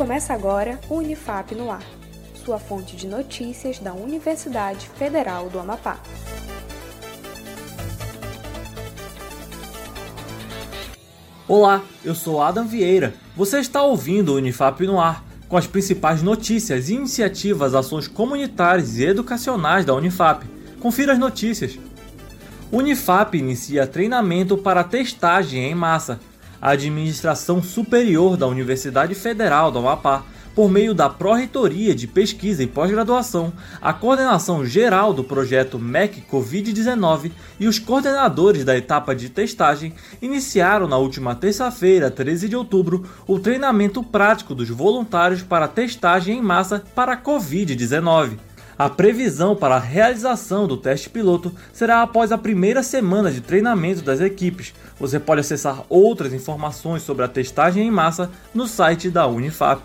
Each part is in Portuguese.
Começa agora o Unifap no Ar, sua fonte de notícias da Universidade Federal do Amapá. Olá, eu sou Adam Vieira. Você está ouvindo o Unifap no Ar, com as principais notícias, iniciativas, ações comunitárias e educacionais da Unifap. Confira as notícias. Unifap inicia treinamento para testagem em massa. A Administração Superior da Universidade Federal do Amapá por meio da Pró-Reitoria de Pesquisa e Pós-Graduação, a coordenação geral do projeto MEC Covid-19 e os coordenadores da etapa de testagem iniciaram na última terça-feira, 13 de outubro, o treinamento prático dos voluntários para testagem em massa para a Covid-19. A previsão para a realização do teste piloto será após a primeira semana de treinamento das equipes. Você pode acessar outras informações sobre a testagem em massa no site da Unifap.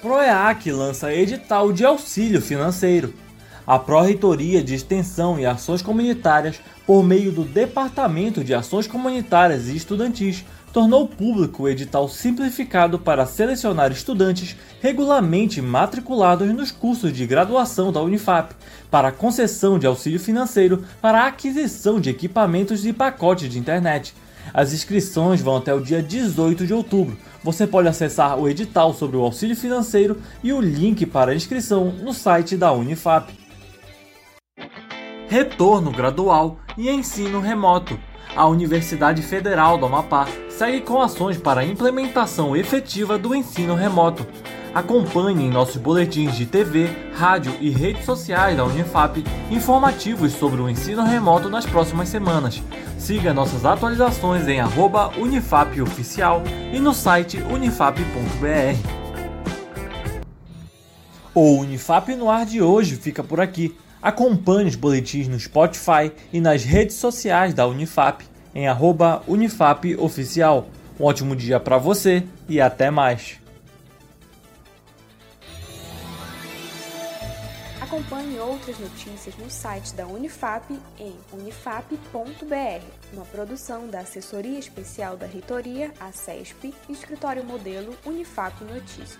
PROEAC lança edital de auxílio financeiro. A Pró-Reitoria de Extensão e Ações Comunitárias, por meio do Departamento de Ações Comunitárias e Estudantis, tornou público o edital simplificado para selecionar estudantes regularmente matriculados nos cursos de graduação da Unifap para concessão de auxílio financeiro para aquisição de equipamentos e pacotes de internet. As inscrições vão até o dia 18 de outubro. Você pode acessar o edital sobre o auxílio financeiro e o link para a inscrição no site da Unifap. Retorno gradual e ensino remoto. A Universidade Federal do Amapá segue com ações para a implementação efetiva do ensino remoto. Acompanhe em nossos boletins de TV, rádio e redes sociais da Unifap informativos sobre o ensino remoto nas próximas semanas. Siga nossas atualizações em @unifapoficial e no site unifap.br. O Unifap no ar de hoje fica por aqui. Acompanhe os boletins no Spotify e nas redes sociais da Unifap em @unifapoficial. Um ótimo dia para você e até mais. Acompanhe outras notícias no site da Unifap em unifap.br, uma produção da Assessoria Especial da Reitoria, a CESP, Escritório Modelo Unifap Notícias.